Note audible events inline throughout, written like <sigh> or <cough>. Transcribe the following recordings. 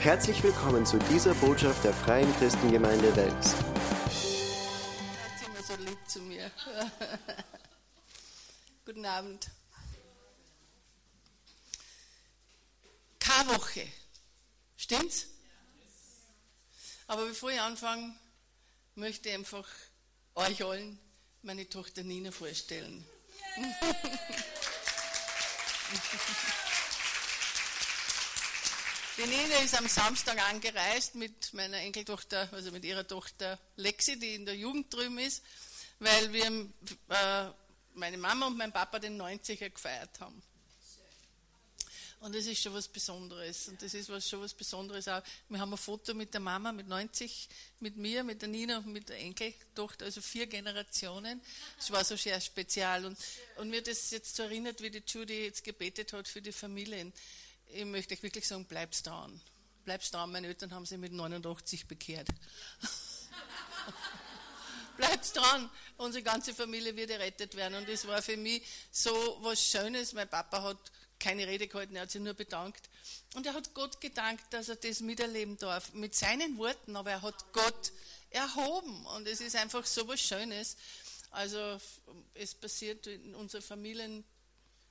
Herzlich willkommen zu dieser Botschaft der Freien Christengemeinde Wels. Er ist immer so lieb zu mir. <laughs> Guten Abend. Karwoche. Stimmt's? Aber bevor ich anfange, möchte ich einfach euch allen meine Tochter Nina vorstellen. Die <laughs> Nina ist am Samstag angereist mit meiner Enkeltochter, also mit ihrer Tochter Lexi, die in der Jugend drüben ist, weil wir, äh, meine Mama und mein Papa den 90er gefeiert haben. Und das ist schon was Besonderes. Und das ist was, schon was Besonderes auch. Wir haben ein Foto mit der Mama mit 90, mit mir, mit der Nina und mit der Enkeltochter, also vier Generationen. Das war so sehr spezial. Und, und mir das jetzt so erinnert, wie die Judy jetzt gebetet hat für die Familien ich möchte euch wirklich sagen, bleibt dran. Bleibt dran. Meine Eltern haben sich mit 89 bekehrt. <laughs> bleibt dran. Unsere ganze Familie wird errettet werden. Und es war für mich so was Schönes. Mein Papa hat keine Rede gehalten, er hat sich nur bedankt. Und er hat Gott gedankt, dass er das miterleben darf. Mit seinen Worten, aber er hat Gott erhoben. Und es ist einfach so was Schönes. Also es passiert in unseren Familien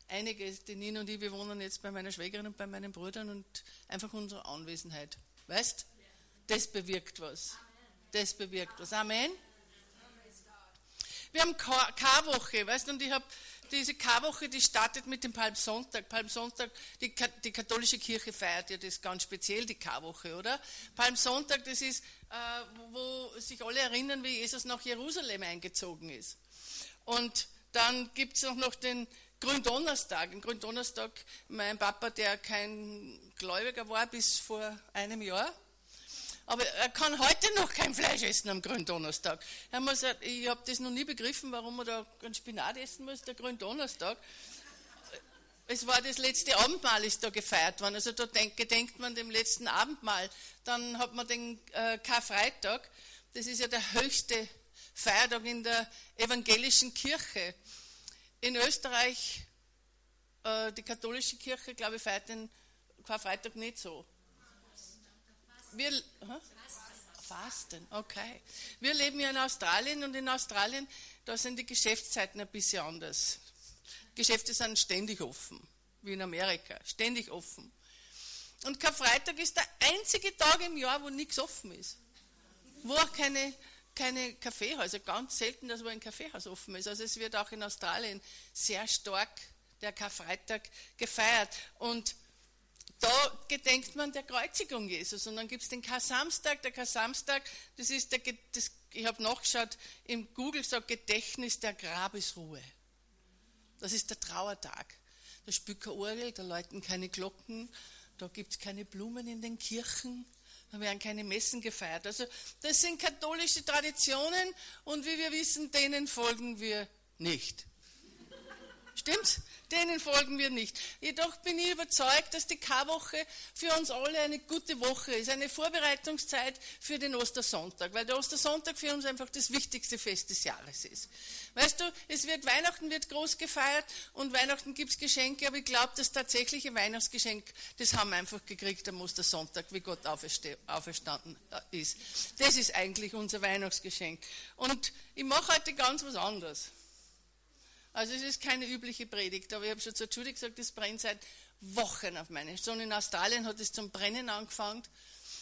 einiges. Die Nina und ich, wir wohnen jetzt bei meiner Schwägerin und bei meinen Brüdern und einfach unsere Anwesenheit. Weißt? Das bewirkt was. Das bewirkt was. Amen. Wir haben Karwoche, weißt und ich habe diese Karwoche, die startet mit dem Palmsonntag. Palmsonntag, die, die katholische Kirche feiert ja das ganz speziell, die Karwoche, oder? Palmsonntag, das ist, äh, wo sich alle erinnern, wie Jesus nach Jerusalem eingezogen ist. Und dann gibt es auch noch den Gründonnerstag. Ein Gründonnerstag, mein Papa, der kein Gläubiger war bis vor einem Jahr, aber er kann heute noch kein Fleisch essen am Gründonnerstag. Er muss, ich habe das noch nie begriffen, warum er da einen Spinat essen muss, der Gründonnerstag. Es war das letzte Abendmahl, ist da gefeiert worden. Also da denk, gedenkt man dem letzten Abendmahl. Dann hat man den äh, Karfreitag. Das ist ja der höchste Feiertag in der evangelischen Kirche. In Österreich, äh, die katholische Kirche, glaube ich, feiert den Karfreitag nicht so. Wir, hä? Fasten, okay. Wir leben ja in Australien und in Australien, da sind die Geschäftszeiten ein bisschen anders. Geschäfte sind ständig offen, wie in Amerika, ständig offen. Und Karfreitag ist der einzige Tag im Jahr, wo nichts offen ist. Wo auch keine keine Kaffeehäuser, ganz selten, dass wo ein Kaffeehaus offen ist. Also es wird auch in Australien sehr stark der Karfreitag gefeiert. Und da gedenkt man der Kreuzigung Jesus. Und dann gibt es den Kar-Samstag. Der Kar-Samstag, das ist der, das, ich habe nachgeschaut, im Google sagt Gedächtnis der Grabesruhe. Das ist der Trauertag. Da spielt keine Orgel, da läuten keine Glocken, da gibt es keine Blumen in den Kirchen, da werden keine Messen gefeiert. Also das sind katholische Traditionen und wie wir wissen, denen folgen wir nicht. Stimmt's? Denen folgen wir nicht. Jedoch bin ich überzeugt, dass die Karwoche für uns alle eine gute Woche ist, eine Vorbereitungszeit für den Ostersonntag, weil der Ostersonntag für uns einfach das wichtigste Fest des Jahres ist. Weißt du, es wird Weihnachten wird groß gefeiert und Weihnachten gibt's Geschenke, aber ich glaube, das tatsächliche Weihnachtsgeschenk, das haben wir einfach gekriegt am Ostersonntag, wie Gott auferstanden ist. Das ist eigentlich unser Weihnachtsgeschenk. Und ich mache heute ganz was anderes. Also es ist keine übliche Predigt, aber ich habe schon zur Judy gesagt, das brennt seit Wochen auf meine. Schon in Australien hat es zum Brennen angefangen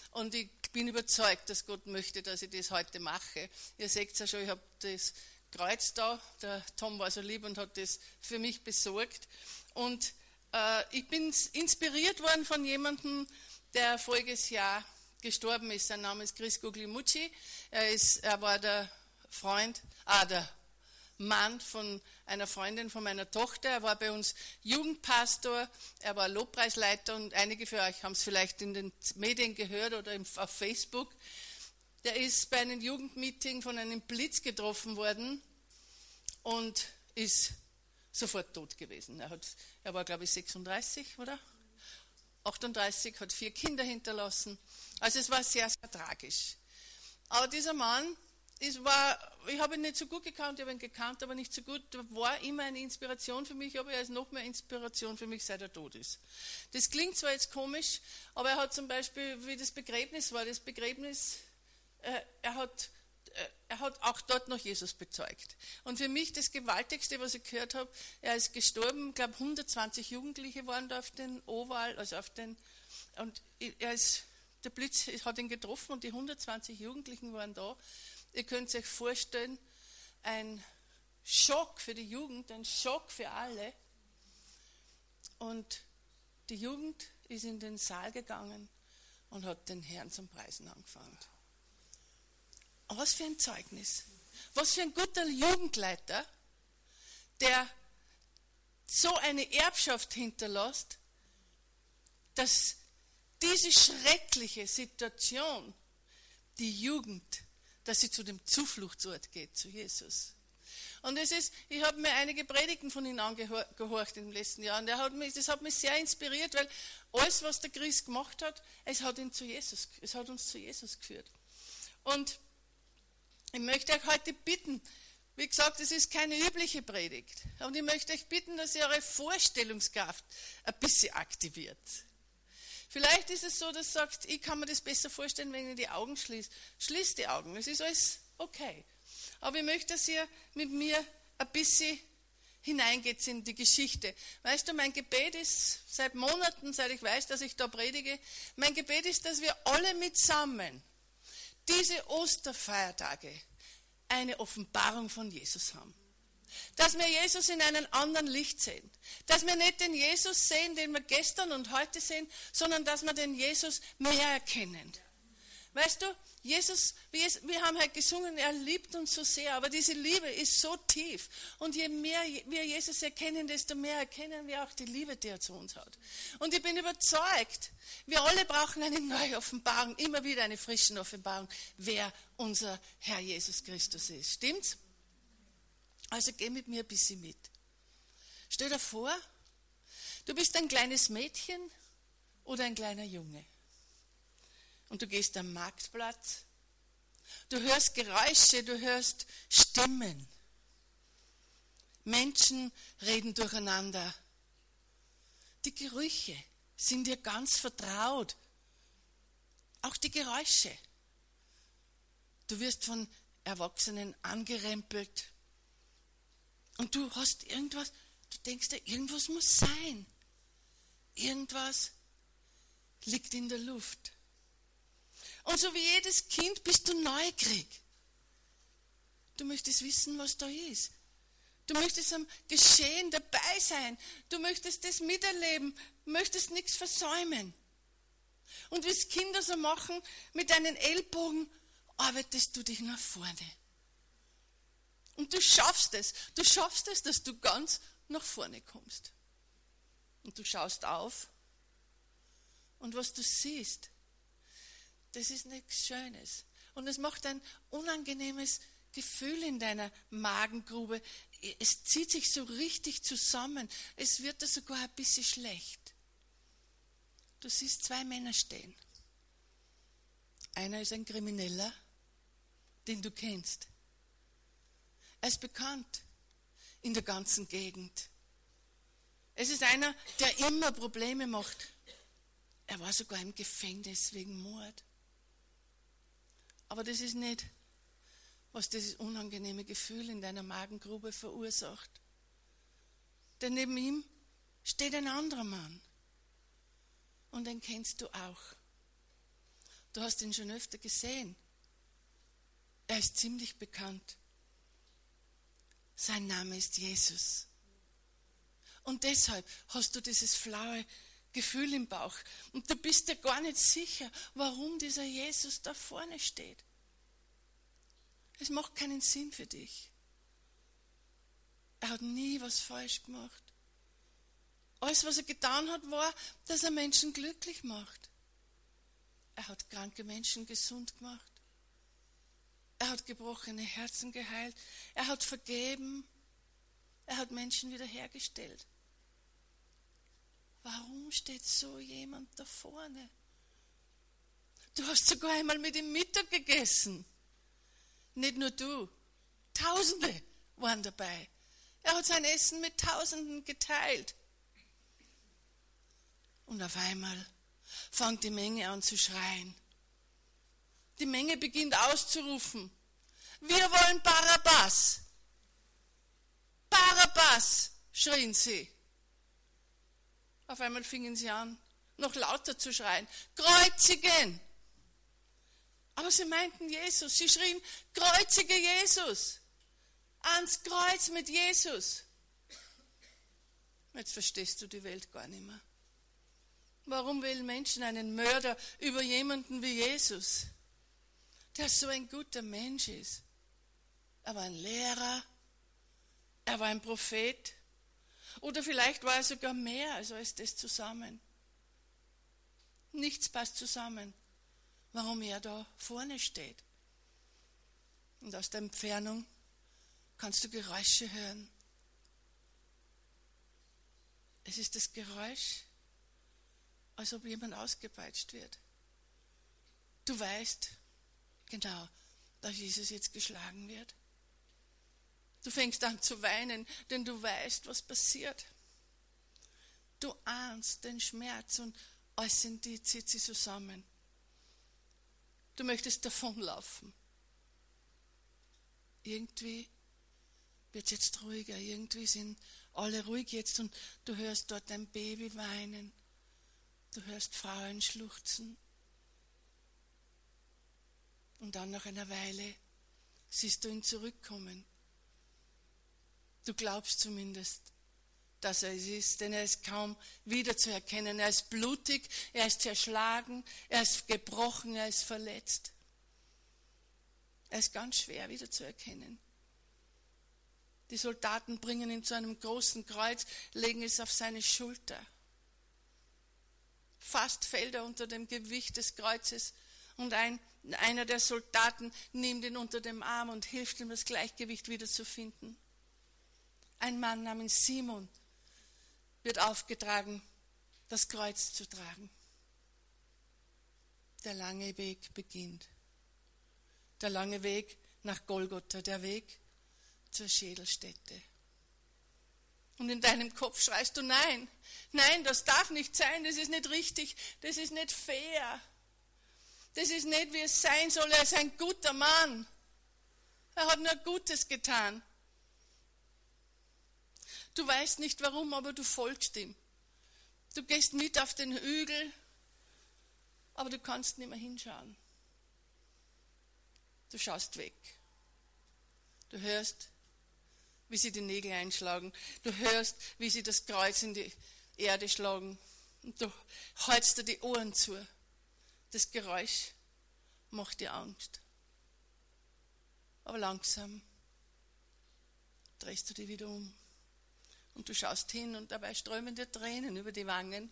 und ich bin überzeugt, dass Gott möchte, dass ich das heute mache. Ihr seht ja schon, ich habe das Kreuz da, der Tom war so lieb und hat das für mich besorgt. Und äh, ich bin inspiriert worden von jemandem, der voriges Jahr gestorben ist. Sein Name ist Chris Guglielmucci. Er, ist, er war der Freund, ah, der Mann von einer Freundin von meiner Tochter. Er war bei uns Jugendpastor, er war Lobpreisleiter und einige für euch haben es vielleicht in den Medien gehört oder auf Facebook. Der ist bei einem Jugendmeeting von einem Blitz getroffen worden und ist sofort tot gewesen. Er, hat, er war, glaube ich, 36, oder? 38, hat vier Kinder hinterlassen. Also es war sehr, sehr tragisch. Aber dieser Mann es war, ich habe ihn nicht so gut gekannt, ich habe ihn gekannt, aber nicht so gut, war immer eine Inspiration für mich, aber er ist noch mehr Inspiration für mich, seit er tot ist. Das klingt zwar jetzt komisch, aber er hat zum Beispiel, wie das Begräbnis war, das Begräbnis, äh, er hat äh, er hat auch dort noch Jesus bezeugt. Und für mich das Gewaltigste, was ich gehört habe, er ist gestorben, ich glaube 120 Jugendliche waren da auf den Oval, also auf den, und er ist, der Blitz hat ihn getroffen und die 120 Jugendlichen waren da Ihr könnt euch vorstellen, ein Schock für die Jugend, ein Schock für alle. Und die Jugend ist in den Saal gegangen und hat den Herrn zum Preisen angefangen. Was für ein Zeugnis. Was für ein guter Jugendleiter, der so eine Erbschaft hinterlässt, dass diese schreckliche Situation die Jugend dass sie zu dem Zufluchtsort geht, zu Jesus. Und es ist, ich habe mir einige Predigten von ihm angehorcht im letzten Jahr und hat mich, das hat mich sehr inspiriert, weil alles, was der Christ gemacht hat, es hat, ihn zu Jesus, es hat uns zu Jesus geführt. Und ich möchte euch heute bitten, wie gesagt, es ist keine übliche Predigt, und ich möchte euch bitten, dass ihr eure Vorstellungskraft ein bisschen aktiviert. Vielleicht ist es so, dass du sagst, ich kann mir das besser vorstellen, wenn ich die Augen schließe. Schließ die Augen, es ist alles okay. Aber ich möchte, dass ihr mit mir ein bisschen hineingeht in die Geschichte. Weißt du, mein Gebet ist seit Monaten, seit ich weiß, dass ich da predige, mein Gebet ist, dass wir alle mitsammen diese Osterfeiertage eine Offenbarung von Jesus haben dass wir Jesus in einem anderen Licht sehen. Dass wir nicht den Jesus sehen, den wir gestern und heute sehen, sondern dass wir den Jesus mehr erkennen. Weißt du, Jesus, wir haben halt gesungen, er liebt uns so sehr, aber diese Liebe ist so tief. Und je mehr wir Jesus erkennen, desto mehr erkennen wir auch die Liebe, die er zu uns hat. Und ich bin überzeugt, wir alle brauchen eine neue Offenbarung, immer wieder eine frische Offenbarung, wer unser Herr Jesus Christus ist. Stimmt's? Also geh mit mir ein bisschen mit. Stell dir vor, du bist ein kleines Mädchen oder ein kleiner Junge. Und du gehst am Marktplatz. Du hörst Geräusche, du hörst Stimmen. Menschen reden durcheinander. Die Gerüche sind dir ganz vertraut. Auch die Geräusche. Du wirst von Erwachsenen angerempelt. Und du hast irgendwas, du denkst dir, irgendwas muss sein. Irgendwas liegt in der Luft. Und so wie jedes Kind bist du neugierig. Du möchtest wissen, was da ist. Du möchtest am Geschehen dabei sein. Du möchtest das miterleben, möchtest nichts versäumen. Und wie es Kinder so machen, mit deinen Ellbogen arbeitest du dich nach vorne. Und du schaffst es. Du schaffst es, dass du ganz nach vorne kommst. Und du schaust auf. Und was du siehst, das ist nichts Schönes. Und es macht ein unangenehmes Gefühl in deiner Magengrube. Es zieht sich so richtig zusammen. Es wird da sogar ein bisschen schlecht. Du siehst zwei Männer stehen. Einer ist ein Krimineller, den du kennst. Er ist bekannt in der ganzen Gegend. Es ist einer, der immer Probleme macht. Er war sogar im Gefängnis wegen Mord. Aber das ist nicht, was dieses unangenehme Gefühl in deiner Magengrube verursacht. Denn neben ihm steht ein anderer Mann. Und den kennst du auch. Du hast ihn schon öfter gesehen. Er ist ziemlich bekannt. Sein Name ist Jesus. Und deshalb hast du dieses flaue Gefühl im Bauch. Und du bist dir gar nicht sicher, warum dieser Jesus da vorne steht. Es macht keinen Sinn für dich. Er hat nie was falsch gemacht. Alles, was er getan hat, war, dass er Menschen glücklich macht. Er hat kranke Menschen gesund gemacht. Er hat gebrochene Herzen geheilt. Er hat vergeben. Er hat Menschen wiederhergestellt. Warum steht so jemand da vorne? Du hast sogar einmal mit ihm Mittag gegessen. Nicht nur du, Tausende waren dabei. Er hat sein Essen mit Tausenden geteilt. Und auf einmal fängt die Menge an zu schreien. Die Menge beginnt auszurufen. Wir wollen Barabbas. Barabbas, schrien sie. Auf einmal fingen sie an, noch lauter zu schreien. Kreuzigen! Aber sie meinten Jesus. Sie schrien, kreuzige Jesus. Ans Kreuz mit Jesus. Jetzt verstehst du die Welt gar nicht mehr. Warum wählen Menschen einen Mörder über jemanden wie Jesus, der so ein guter Mensch ist? Er war ein Lehrer, er war ein Prophet oder vielleicht war er sogar mehr als alles das zusammen. Nichts passt zusammen, warum er da vorne steht. Und aus der Entfernung kannst du Geräusche hören. Es ist das Geräusch, als ob jemand ausgepeitscht wird. Du weißt genau, dass Jesus jetzt geschlagen wird. Du fängst an zu weinen, denn du weißt, was passiert. Du ahnst den Schmerz und alles in dir zieht sie zusammen. Du möchtest davonlaufen. Irgendwie wird es jetzt ruhiger, irgendwie sind alle ruhig jetzt und du hörst dort ein Baby weinen, du hörst Frauen schluchzen. Und dann nach einer Weile siehst du ihn zurückkommen. Du glaubst zumindest, dass er es ist, denn er ist kaum wiederzuerkennen. Er ist blutig, er ist zerschlagen, er ist gebrochen, er ist verletzt. Er ist ganz schwer wiederzuerkennen. Die Soldaten bringen ihn zu einem großen Kreuz, legen es auf seine Schulter. Fast fällt er unter dem Gewicht des Kreuzes und ein, einer der Soldaten nimmt ihn unter dem Arm und hilft ihm, das Gleichgewicht wiederzufinden. Ein Mann namens Simon wird aufgetragen, das Kreuz zu tragen. Der lange Weg beginnt. Der lange Weg nach Golgotha, der Weg zur Schädelstätte. Und in deinem Kopf schreist du, nein, nein, das darf nicht sein, das ist nicht richtig, das ist nicht fair. Das ist nicht, wie es sein soll, er ist ein guter Mann. Er hat nur Gutes getan. Du weißt nicht warum, aber du folgst ihm. Du gehst mit auf den Hügel, aber du kannst nicht mehr hinschauen. Du schaust weg. Du hörst, wie sie die Nägel einschlagen. Du hörst, wie sie das Kreuz in die Erde schlagen. Und du hältst dir die Ohren zu. Das Geräusch macht dir Angst. Aber langsam drehst du dich wieder um. Und du schaust hin und dabei strömen dir Tränen über die Wangen.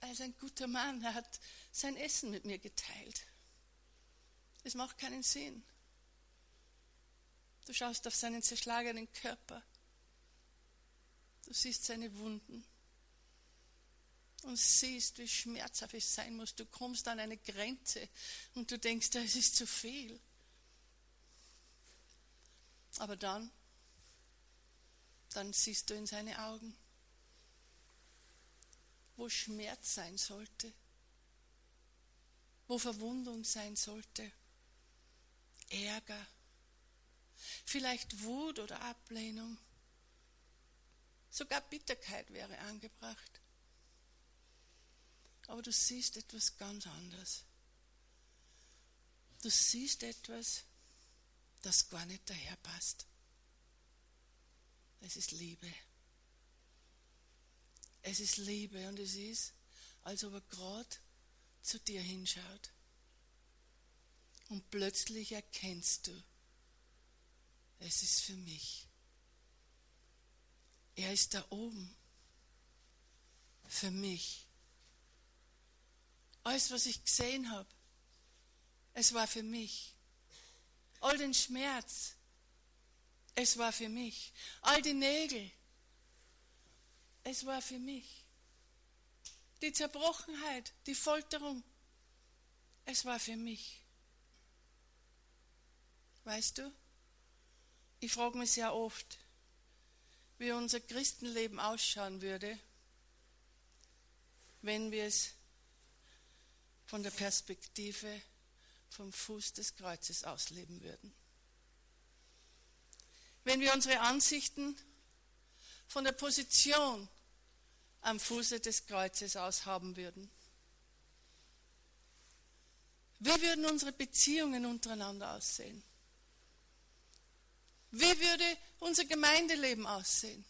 Er ist ein guter Mann, er hat sein Essen mit mir geteilt. Es macht keinen Sinn. Du schaust auf seinen zerschlagenen Körper. Du siehst seine Wunden und siehst, wie schmerzhaft es sein muss. Du kommst an eine Grenze und du denkst, es ist zu viel. Aber dann dann siehst du in seine Augen, wo Schmerz sein sollte, wo Verwundung sein sollte, Ärger, vielleicht Wut oder Ablehnung, sogar Bitterkeit wäre angebracht. Aber du siehst etwas ganz anderes. Du siehst etwas, das gar nicht daherpasst. Es ist Liebe. Es ist Liebe und es ist, als ob er gerade zu dir hinschaut. Und plötzlich erkennst du, es ist für mich. Er ist da oben. Für mich. Alles, was ich gesehen habe, es war für mich. All den Schmerz, es war für mich. All die Nägel. Es war für mich. Die Zerbrochenheit, die Folterung. Es war für mich. weißt du, ich frage mich sehr oft, wie unser Christenleben ausschauen würde, wenn wir es von der Perspektive vom Fuß des Kreuzes ausleben würden. Wenn wir unsere Ansichten von der Position am Fuße des Kreuzes aus haben würden. Wie würden unsere Beziehungen untereinander aussehen? Wie würde unser Gemeindeleben aussehen?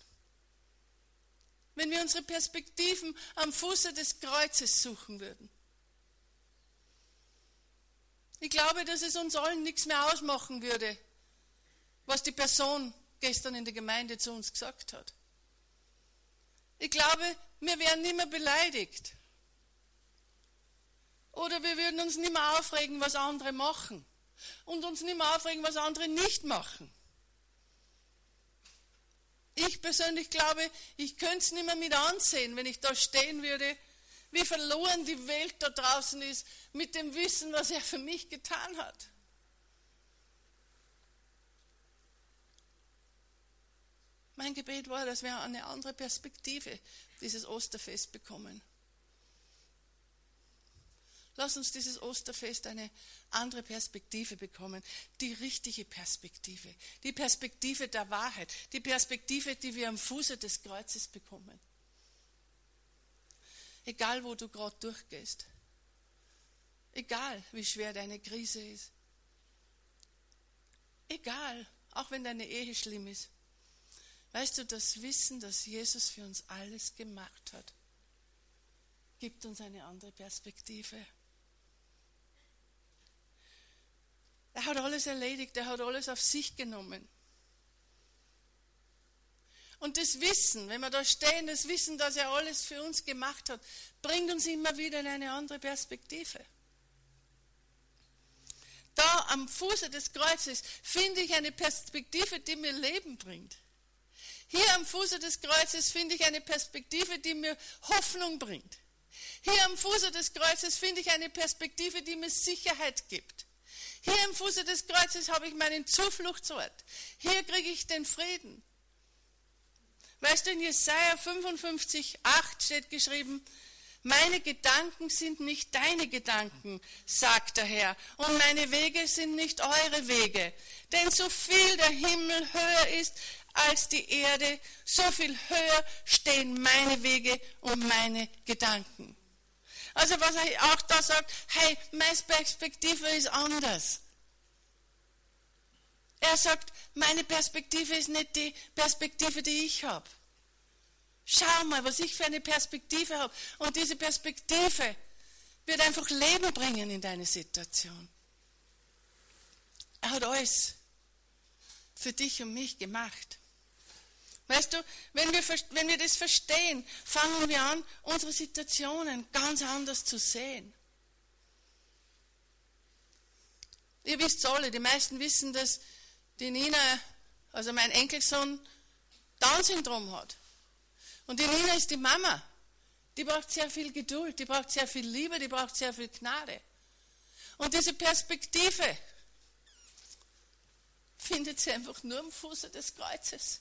Wenn wir unsere Perspektiven am Fuße des Kreuzes suchen würden. Ich glaube, dass es uns allen nichts mehr ausmachen würde, was die Person gestern in der Gemeinde zu uns gesagt hat. Ich glaube, wir wären nicht mehr beleidigt. Oder wir würden uns nicht mehr aufregen, was andere machen. Und uns nicht mehr aufregen, was andere nicht machen. Ich persönlich glaube, ich könnte es nicht mehr mit ansehen, wenn ich da stehen würde, wie verloren die Welt da draußen ist mit dem Wissen, was er für mich getan hat. Mein Gebet war, dass wir eine andere Perspektive dieses Osterfest bekommen. Lass uns dieses Osterfest eine andere Perspektive bekommen. Die richtige Perspektive. Die Perspektive der Wahrheit. Die Perspektive, die wir am Fuße des Kreuzes bekommen. Egal, wo du gerade durchgehst. Egal, wie schwer deine Krise ist. Egal, auch wenn deine Ehe schlimm ist. Weißt du, das Wissen, dass Jesus für uns alles gemacht hat, gibt uns eine andere Perspektive. Er hat alles erledigt, er hat alles auf sich genommen. Und das Wissen, wenn wir da stehen, das Wissen, dass er alles für uns gemacht hat, bringt uns immer wieder in eine andere Perspektive. Da am Fuße des Kreuzes finde ich eine Perspektive, die mir Leben bringt. Hier am Fuße des Kreuzes finde ich eine Perspektive, die mir Hoffnung bringt. Hier am Fuße des Kreuzes finde ich eine Perspektive, die mir Sicherheit gibt. Hier am Fuße des Kreuzes habe ich meinen Zufluchtsort. Hier kriege ich den Frieden. Weißt du, in Jesaja 55, 8 steht geschrieben, meine Gedanken sind nicht deine Gedanken, sagt der Herr, und meine Wege sind nicht eure Wege. Denn so viel der Himmel höher ist als die Erde, so viel höher stehen meine Wege und meine Gedanken. Also was er auch da sagt, hey, meine Perspektive ist anders. Er sagt, meine Perspektive ist nicht die Perspektive, die ich habe. Schau mal, was ich für eine Perspektive habe. Und diese Perspektive wird einfach Leben bringen in deine Situation. Er hat alles für dich und mich gemacht. Weißt du, wenn wir, wenn wir das verstehen, fangen wir an, unsere Situationen ganz anders zu sehen. Ihr wisst alle, die meisten wissen, dass die Nina, also mein Enkelsohn, Down-Syndrom hat. Und die Nina ist die Mama. Die braucht sehr viel Geduld, die braucht sehr viel Liebe, die braucht sehr viel Gnade. Und diese Perspektive findet sie einfach nur am Fuße des Kreuzes.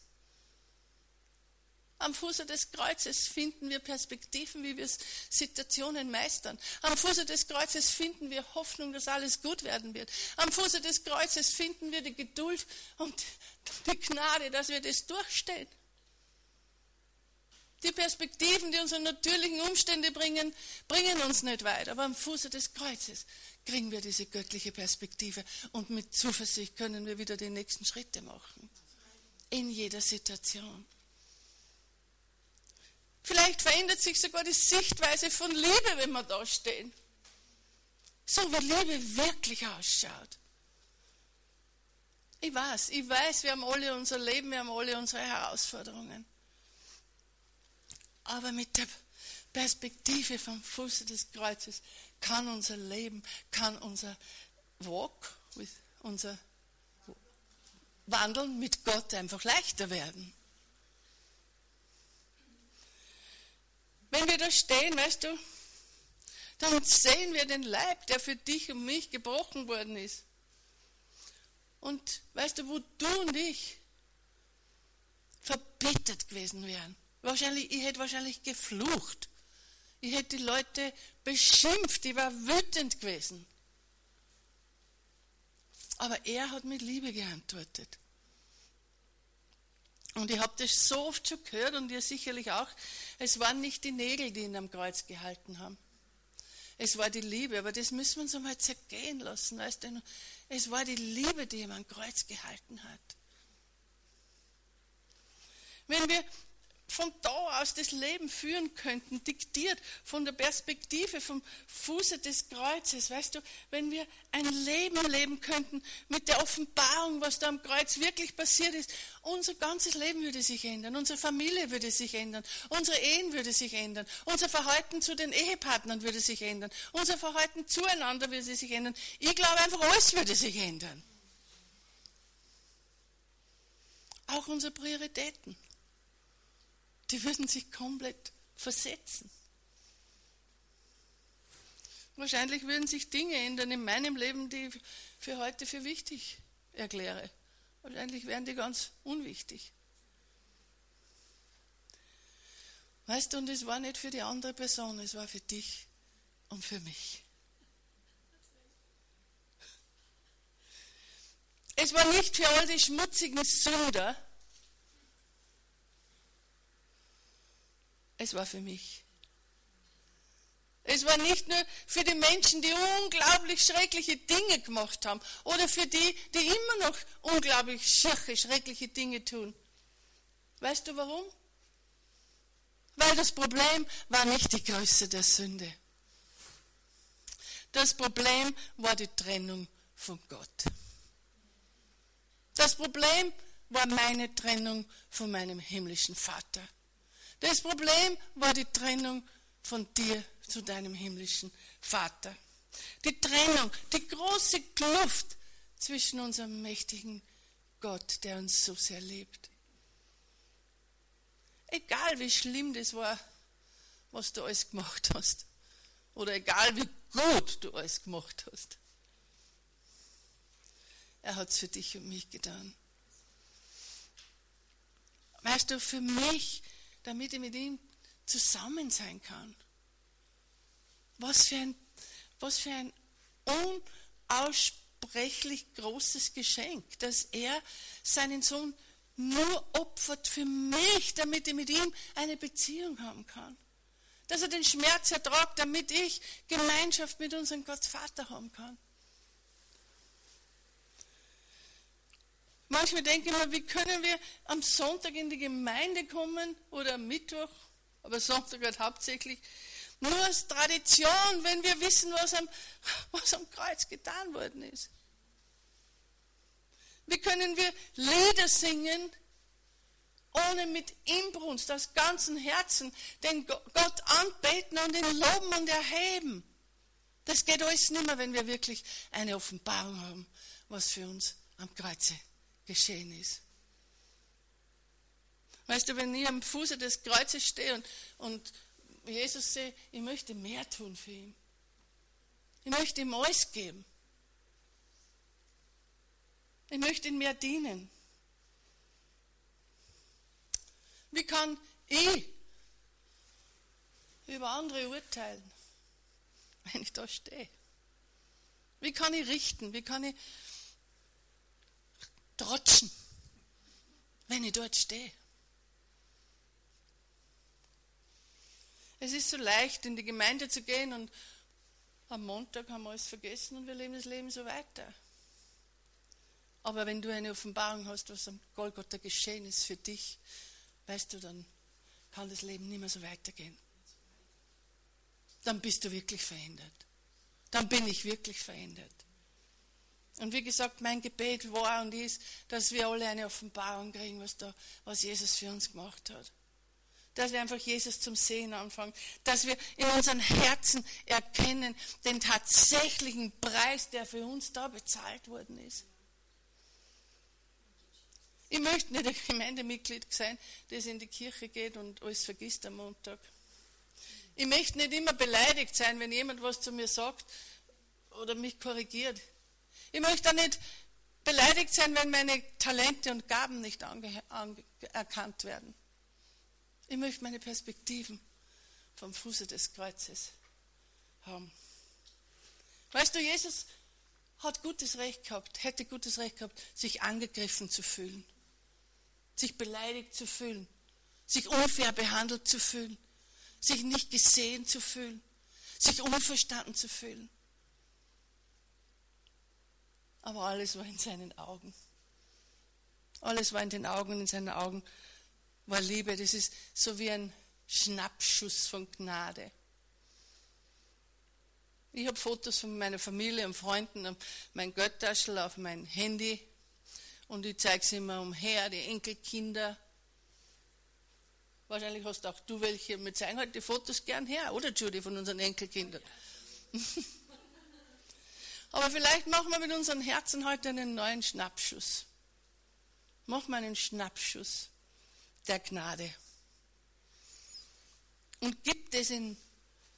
Am Fuße des Kreuzes finden wir Perspektiven, wie wir Situationen meistern. Am Fuße des Kreuzes finden wir Hoffnung, dass alles gut werden wird. Am Fuße des Kreuzes finden wir die Geduld und die Gnade, dass wir das durchstehen. Die Perspektiven, die unsere natürlichen Umstände bringen, bringen uns nicht weit. Aber am Fuße des Kreuzes kriegen wir diese göttliche Perspektive und mit Zuversicht können wir wieder die nächsten Schritte machen. In jeder Situation. Vielleicht verändert sich sogar die Sichtweise von Liebe, wenn wir da stehen. So wie Liebe wirklich ausschaut. Ich weiß, ich weiß, wir haben alle unser Leben, wir haben alle unsere Herausforderungen. Aber mit der Perspektive vom Fuße des Kreuzes kann unser Leben, kann unser Walk, unser Wandeln mit Gott einfach leichter werden. Wenn wir da stehen, weißt du, dann sehen wir den Leib, der für dich und mich gebrochen worden ist. Und weißt du, wo du und ich verbittert gewesen wären. Wahrscheinlich, ich hätte wahrscheinlich geflucht. Ich hätte die Leute beschimpft, ich war wütend gewesen. Aber er hat mit Liebe geantwortet. Und ich habe das so oft schon gehört und ihr sicherlich auch. Es waren nicht die Nägel, die ihn am Kreuz gehalten haben. Es war die Liebe, aber das müssen wir uns einmal zergehen lassen. Weißt du? Es war die Liebe, die ihm am Kreuz gehalten hat. Wenn wir von da aus das Leben führen könnten, diktiert von der Perspektive vom Fuße des Kreuzes. Weißt du, wenn wir ein Leben leben könnten mit der Offenbarung, was da am Kreuz wirklich passiert ist, unser ganzes Leben würde sich ändern, unsere Familie würde sich ändern, unsere Ehen würde sich ändern, unser Verhalten zu den Ehepartnern würde sich ändern, unser Verhalten zueinander würde sich ändern. Ich glaube einfach, alles würde sich ändern. Auch unsere Prioritäten die würden sich komplett versetzen. Wahrscheinlich würden sich Dinge ändern in meinem Leben, die ich für heute für wichtig erkläre. Wahrscheinlich wären die ganz unwichtig. Weißt du, und es war nicht für die andere Person, es war für dich und für mich. Es war nicht für all die schmutzigen Sünder, Es war für mich. Es war nicht nur für die Menschen, die unglaublich schreckliche Dinge gemacht haben oder für die, die immer noch unglaublich schwache, schreckliche Dinge tun. Weißt du warum? Weil das Problem war nicht die Größe der Sünde. Das Problem war die Trennung von Gott. Das Problem war meine Trennung von meinem himmlischen Vater. Das Problem war die Trennung von dir zu deinem himmlischen Vater. Die Trennung, die große Kluft zwischen unserem mächtigen Gott, der uns so sehr liebt. Egal wie schlimm das war, was du alles gemacht hast. Oder egal wie gut du alles gemacht hast. Er hat es für dich und mich getan. Weißt du, für mich damit ich mit ihm zusammen sein kann. Was für ein, was für ein unaussprechlich großes Geschenk, dass er seinen Sohn nur opfert für mich, damit ich mit ihm eine Beziehung haben kann. Dass er den Schmerz ertragt, damit ich Gemeinschaft mit unserem Gott Vater haben kann. Manchmal denke ich mir, wie können wir am Sonntag in die Gemeinde kommen oder am Mittwoch, aber Sonntag halt hauptsächlich, nur als Tradition, wenn wir wissen, was am, was am Kreuz getan worden ist. Wie können wir Lieder singen, ohne mit Inbrunst, aus ganzem Herzen den Gott anbeten und ihn loben und erheben? Das geht alles nicht mehr, wenn wir wirklich eine Offenbarung haben, was für uns am Kreuze geschehen ist. Weißt du, wenn ich am Fuße des Kreuzes stehe und, und Jesus sehe, ich möchte mehr tun für ihn. Ich möchte ihm alles geben. Ich möchte ihm mehr dienen. Wie kann ich über andere urteilen, <laughs> wenn ich da stehe? Wie kann ich richten? Wie kann ich trotschen, wenn ich dort stehe. Es ist so leicht, in die Gemeinde zu gehen und am Montag haben wir alles vergessen und wir leben das Leben so weiter. Aber wenn du eine Offenbarung hast, was am Golgotha geschehen ist für dich, weißt du, dann kann das Leben nicht mehr so weitergehen. Dann bist du wirklich verändert. Dann bin ich wirklich verändert. Und wie gesagt, mein Gebet war und ist, dass wir alle eine Offenbarung kriegen, was, da, was Jesus für uns gemacht hat. Dass wir einfach Jesus zum Sehen anfangen. Dass wir in unseren Herzen erkennen den tatsächlichen Preis, der für uns da bezahlt worden ist. Ich möchte nicht ein Gemeindemitglied sein, das in die Kirche geht und alles vergisst am Montag. Ich möchte nicht immer beleidigt sein, wenn jemand was zu mir sagt oder mich korrigiert. Ich möchte nicht beleidigt sein, wenn meine Talente und Gaben nicht anerkannt werden. Ich möchte meine Perspektiven vom Fuße des Kreuzes haben. Weißt du, Jesus hat gutes Recht gehabt, hätte gutes Recht gehabt, sich angegriffen zu fühlen, sich beleidigt zu fühlen, sich unfair behandelt zu fühlen, sich nicht gesehen zu fühlen, sich unverstanden zu fühlen. Aber alles war in seinen Augen. Alles war in den Augen und in seinen Augen war Liebe. Das ist so wie ein Schnappschuss von Gnade. Ich habe Fotos von meiner Familie und Freunden, mein Göttaschel auf mein Handy und ich zeige sie immer umher, die Enkelkinder. Wahrscheinlich hast auch du welche. Wir zeigen halt die Fotos gern her, oder Judy, von unseren Enkelkindern. <laughs> Aber vielleicht machen wir mit unseren Herzen heute einen neuen Schnappschuss. Machen wir einen Schnappschuss der Gnade. Und gib das in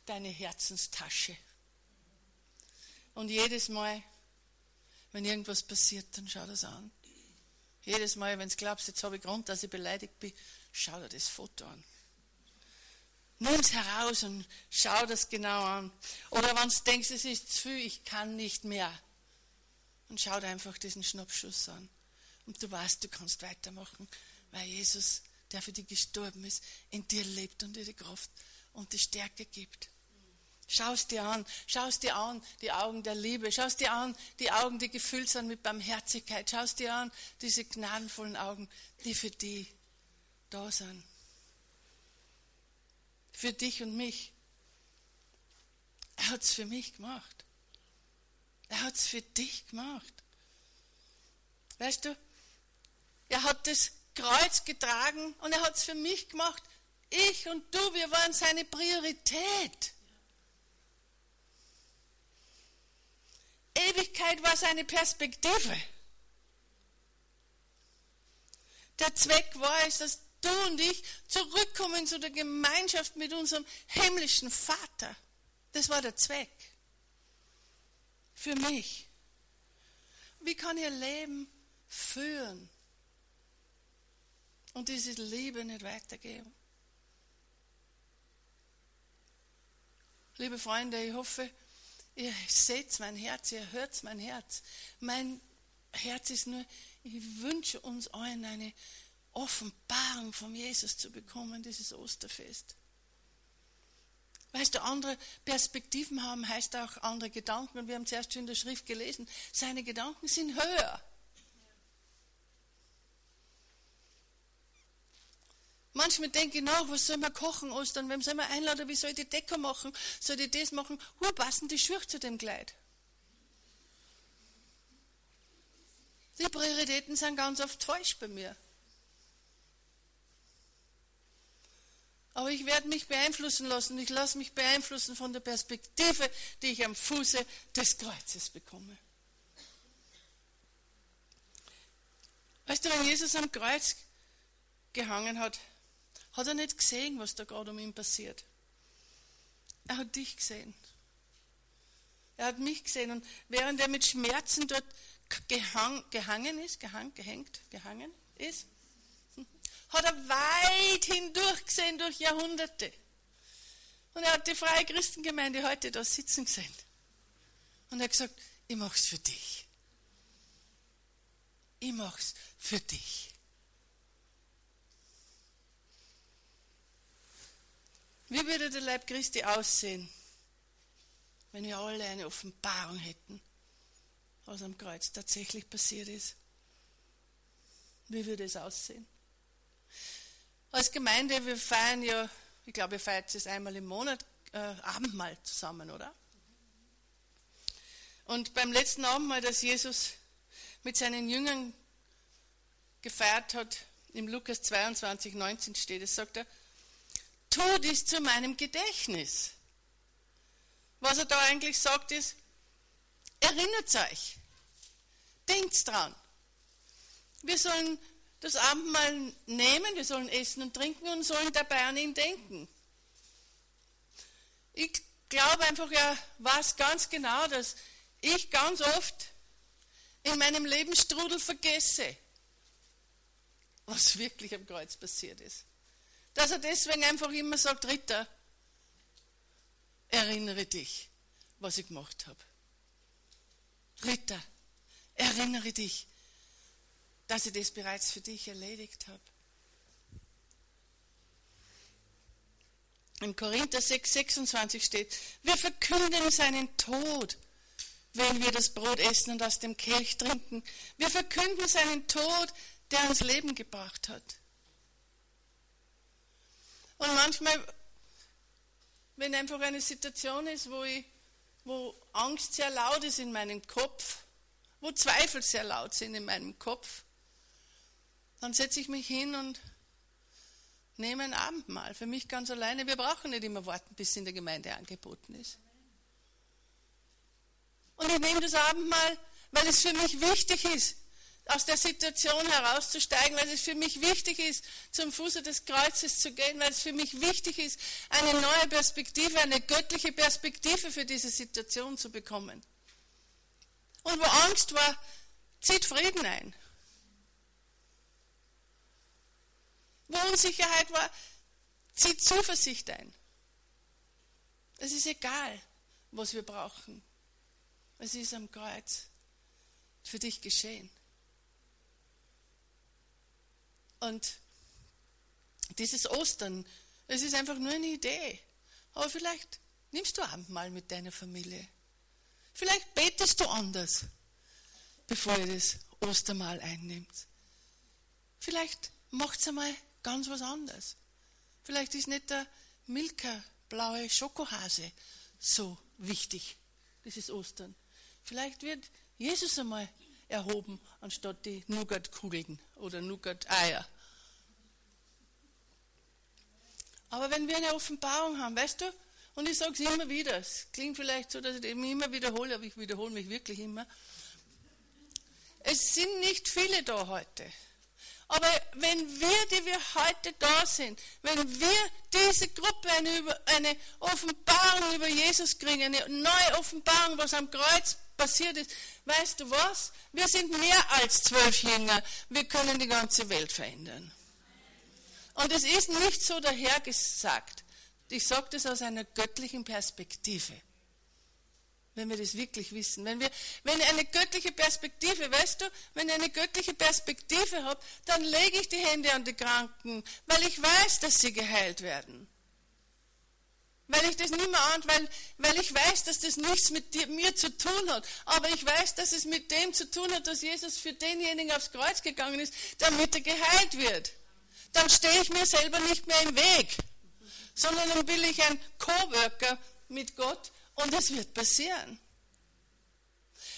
deine Herzenstasche. Und jedes Mal, wenn irgendwas passiert, dann schau das an. Jedes Mal, wenn du glaubst, jetzt habe ich Grund, dass ich beleidigt bin, schau dir das Foto an. Nimm es heraus und schau das genau an. Oder wenn du denkst, es ist zu viel, ich kann nicht mehr. Und schau dir einfach diesen Schnappschuss an. Und du weißt, du kannst weitermachen, weil Jesus, der für dich gestorben ist, in dir lebt und dir die Kraft und die Stärke gibt. Schau es dir an, schau es dir an, die Augen der Liebe, schau es dir an, die Augen, die gefüllt sind mit Barmherzigkeit, schau es dir an, diese gnadenvollen Augen, die für die da sind. Für dich und mich. Er hat es für mich gemacht. Er hat es für dich gemacht. Weißt du, er hat das Kreuz getragen und er hat es für mich gemacht. Ich und du, wir waren seine Priorität. Ewigkeit war seine Perspektive. Der Zweck war es, dass du und ich zurückkommen zu der Gemeinschaft mit unserem himmlischen Vater. Das war der Zweck. Für mich. Wie kann ihr Leben führen und diese Liebe nicht weitergeben? Liebe Freunde, ich hoffe, ihr seht mein Herz, ihr hört mein Herz. Mein Herz ist nur, ich wünsche uns allen eine Offenbarung von Jesus zu bekommen, dieses Osterfest. Weißt du, andere Perspektiven haben heißt auch andere Gedanken. Und wir haben zuerst schon in der Schrift gelesen, seine Gedanken sind höher. Manchmal denke ich nach, was soll man kochen Ostern? Wem soll man einladen? Wie soll ich die Deko machen? Soll ich das machen? Wo passen die Schuhe zu dem Kleid? Die Prioritäten sind ganz oft falsch bei mir. Aber ich werde mich beeinflussen lassen. Ich lasse mich beeinflussen von der Perspektive, die ich am Fuße des Kreuzes bekomme. Weißt du, wenn Jesus am Kreuz gehangen hat, hat er nicht gesehen, was da gerade um ihn passiert. Er hat dich gesehen. Er hat mich gesehen. Und während er mit Schmerzen dort gehang, gehangen ist, gehang, gehängt, gehangen ist, hat er weit hindurch gesehen durch Jahrhunderte. Und er hat die freie Christengemeinde heute da sitzen gesehen. Und er hat gesagt, ich mache es für dich. Ich mache es für dich. Wie würde der Leib Christi aussehen, wenn wir alle eine Offenbarung hätten, was am Kreuz tatsächlich passiert ist? Wie würde es aussehen? Als Gemeinde, wir feiern ja, ich glaube, ihr feiert es einmal im Monat, äh, Abendmahl zusammen, oder? Und beim letzten Abendmahl, das Jesus mit seinen Jüngern gefeiert hat, im Lukas 22, 19 steht es, sagt er, tu dies zu meinem Gedächtnis. Was er da eigentlich sagt ist, erinnert euch, denkt dran. Wir sollen das Abendmahl nehmen, wir sollen essen und trinken und sollen dabei an ihn denken. Ich glaube einfach, er weiß ganz genau, dass ich ganz oft in meinem Lebensstrudel vergesse, was wirklich am Kreuz passiert ist. Dass er deswegen einfach immer sagt, Ritter, erinnere dich, was ich gemacht habe. Ritter, erinnere dich, dass ich das bereits für dich erledigt habe. In Korinther 6, 26 steht, wir verkünden seinen Tod, wenn wir das Brot essen und aus dem Kelch trinken. Wir verkünden seinen Tod, der uns Leben gebracht hat. Und manchmal, wenn einfach eine Situation ist, wo, ich, wo Angst sehr laut ist in meinem Kopf, wo Zweifel sehr laut sind in meinem Kopf, dann setze ich mich hin und nehme ein Abendmahl für mich ganz alleine. Wir brauchen nicht immer warten, bis es in der Gemeinde angeboten ist. Und ich nehme das Abendmahl, weil es für mich wichtig ist, aus der Situation herauszusteigen, weil es für mich wichtig ist, zum Fuße des Kreuzes zu gehen, weil es für mich wichtig ist, eine neue Perspektive, eine göttliche Perspektive für diese Situation zu bekommen. Und wo Angst war, zieht Frieden ein. Wo Unsicherheit war, zieht Zuversicht ein. Es ist egal, was wir brauchen. Es ist am Kreuz für dich geschehen. Und dieses Ostern, es ist einfach nur eine Idee. Aber vielleicht nimmst du Abendmahl mit deiner Familie. Vielleicht betest du anders, bevor ihr das Ostermahl einnimmt. Vielleicht macht es einmal ganz was anderes. Vielleicht ist nicht der Milka blaue Schokohase so wichtig, dieses Ostern. Vielleicht wird Jesus einmal erhoben, anstatt die Nougat-Kugeln oder Nougat-Eier. Aber wenn wir eine Offenbarung haben, weißt du, und ich sage es immer wieder, es klingt vielleicht so, dass ich mich immer wiederhole, aber ich wiederhole mich wirklich immer. Es sind nicht viele da heute. Aber wenn wir, die wir heute da sind, wenn wir diese Gruppe eine, Offenbarung über Jesus kriegen, eine neue Offenbarung, was am Kreuz passiert ist, weißt du was? Wir sind mehr als zwölf Jünger. Wir können die ganze Welt verändern. Und es ist nicht so dahergesagt. Ich sage das aus einer göttlichen Perspektive wenn wir das wirklich wissen. Wenn, wir, wenn eine göttliche Perspektive, weißt du, wenn ich eine göttliche Perspektive habe, dann lege ich die Hände an die Kranken, weil ich weiß, dass sie geheilt werden. Weil ich das nicht mehr an, weil, weil ich weiß, dass das nichts mit dir, mir zu tun hat. Aber ich weiß, dass es mit dem zu tun hat, dass Jesus für denjenigen aufs Kreuz gegangen ist, damit er geheilt wird. Dann stehe ich mir selber nicht mehr im Weg, sondern dann will ich ein Coworker mit Gott und es wird passieren.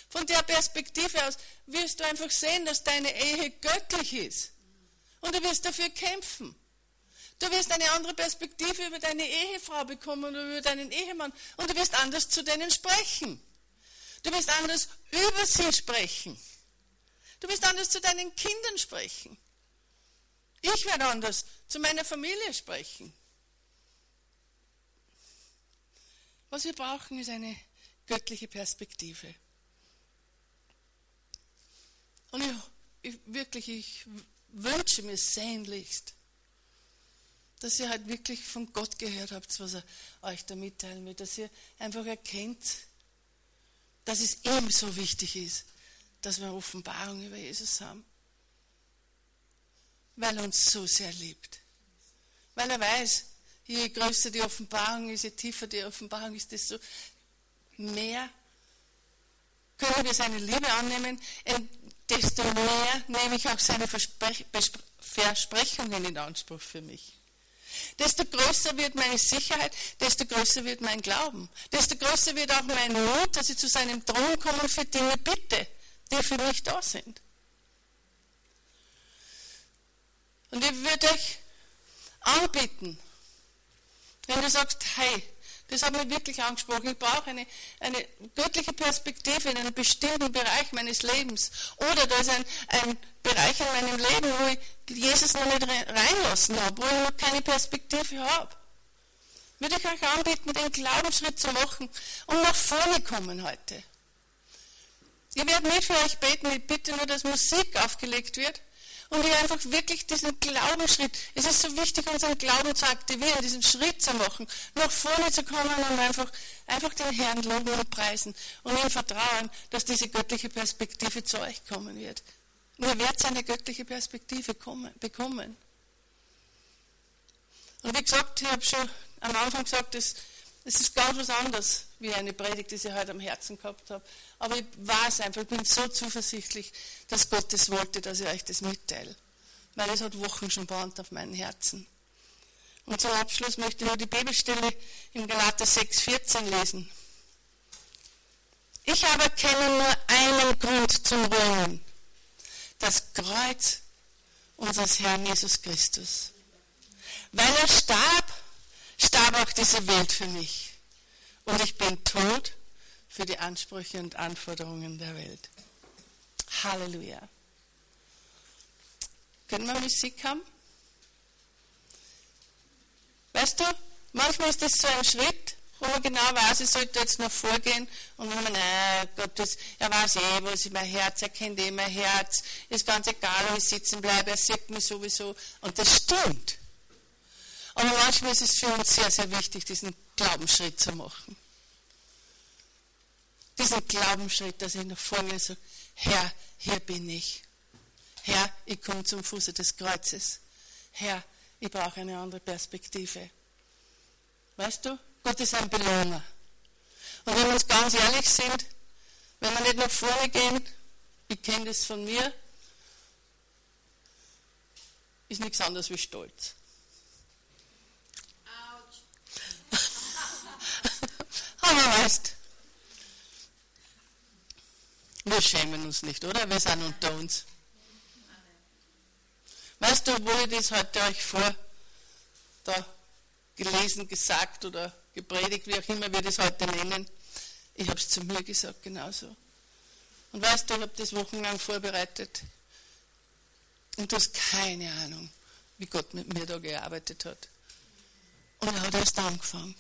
Von der Perspektive aus wirst du einfach sehen, dass deine Ehe göttlich ist. Und du wirst dafür kämpfen. Du wirst eine andere Perspektive über deine Ehefrau bekommen oder über deinen Ehemann. Und du wirst anders zu denen sprechen. Du wirst anders über sie sprechen. Du wirst anders zu deinen Kindern sprechen. Ich werde anders zu meiner Familie sprechen. Was wir brauchen, ist eine göttliche Perspektive. Und ich, ich, wirklich, ich wünsche mir sehnlichst, dass ihr halt wirklich von Gott gehört habt, was er euch da mitteilen will, dass ihr einfach erkennt, dass es ihm so wichtig ist, dass wir Offenbarung über Jesus haben. Weil er uns so sehr liebt. Weil er weiß, je größer die Offenbarung ist, je tiefer die Offenbarung ist, desto mehr können wir seine Liebe annehmen, desto mehr nehme ich auch seine Versprech Versprechungen in Anspruch für mich. Desto größer wird meine Sicherheit, desto größer wird mein Glauben, desto größer wird auch mein Mut, dass ich zu seinem Thron komme für Dinge bitte, die für mich da sind. Und ich würde euch anbieten, wenn du sagst, hey, das hat mich wirklich angesprochen. Ich brauche eine, eine göttliche Perspektive in einem bestimmten Bereich meines Lebens. Oder da ist ein, ein Bereich in meinem Leben, wo ich Jesus noch nicht reinlassen habe, wo ich noch keine Perspektive habe. Würde ich euch anbieten, den Glaubensschritt zu machen und nach vorne kommen heute. Ich werde nicht für euch beten, ich bitte nur, dass Musik aufgelegt wird und ihr einfach wirklich diesen Glaubensschritt, es ist so wichtig, unseren Glauben zu aktivieren, diesen Schritt zu machen, nach vorne zu kommen und einfach, einfach den Herrn loben und preisen und ihm vertrauen, dass diese göttliche Perspektive zu euch kommen wird. Und ihr werdet eine göttliche Perspektive kommen, bekommen. Und wie gesagt, ich habe schon am Anfang gesagt, das es ist ganz was anderes, wie eine Predigt, die ich heute am Herzen gehabt habe. Aber ich weiß einfach, ich bin so zuversichtlich, dass Gott es wollte, dass ich euch das mitteile. Weil es hat Wochen schon brannt auf meinem Herzen. Und zum Abschluss möchte ich nur die Bibelstelle im Galater 6,14 lesen. Ich aber kenne nur einen Grund zum Römen. Das Kreuz unseres Herrn Jesus Christus. Weil er starb, starb auch diese Welt für mich. Und ich bin tot für die Ansprüche und Anforderungen der Welt. Halleluja. Können wir Musik haben? Weißt du, manchmal ist das so ein Schritt, wo man genau weiß, ich sollte jetzt noch vorgehen und wenn man, nein, Gott, das, er weiß eh, wo ist mein Herz, er kennt eh mein Herz, ist ganz egal, wo ich sitzen bleibe, er sieht mich sowieso. Und das stimmt. Aber manchmal ist es für uns sehr, sehr wichtig, diesen Glaubensschritt zu machen. Diesen Glaubensschritt, dass ich nach vorne sage, Herr, hier bin ich. Herr, ich komme zum Fuße des Kreuzes. Herr, ich brauche eine andere Perspektive. Weißt du, Gott ist ein Belohner. Und wenn wir uns ganz ehrlich sind, wenn wir nicht nach vorne gehen, ich kenne das von mir, ist nichts anderes wie Stolz. <laughs> Aber weißt, wir schämen uns nicht, oder? Wir sind unter uns. Weißt du, wo ich das heute euch vor da gelesen, gesagt oder gepredigt, wie auch immer wir das heute nennen, ich habe es zu mir gesagt, genauso. Und weißt du, ich habe das wochenlang vorbereitet. Und du hast keine Ahnung, wie Gott mit mir da gearbeitet hat. Und er hat erst angefangen.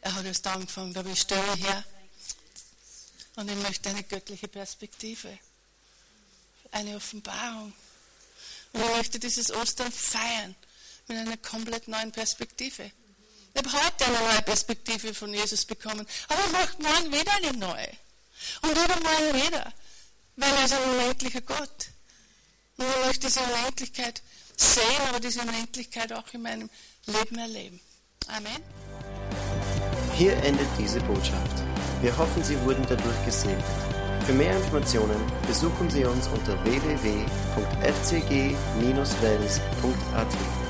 Er hat erst angefangen, da ich stelle her und ich möchte eine göttliche Perspektive, eine Offenbarung. Und ich möchte dieses Ostern feiern mit einer komplett neuen Perspektive. Ich habe heute eine neue Perspektive von Jesus bekommen, aber ich möchte morgen wieder eine neue. Und übermorgen wieder, weil er ist ein unendlicher Gott. Und ich möchte diese Unendlichkeit sehen, aber diese Unendlichkeit auch in meinem Leben erleben. Amen. Hier endet diese Botschaft. Wir hoffen, Sie wurden dadurch gesegnet. Für mehr Informationen besuchen Sie uns unter www.fcg-wells.at.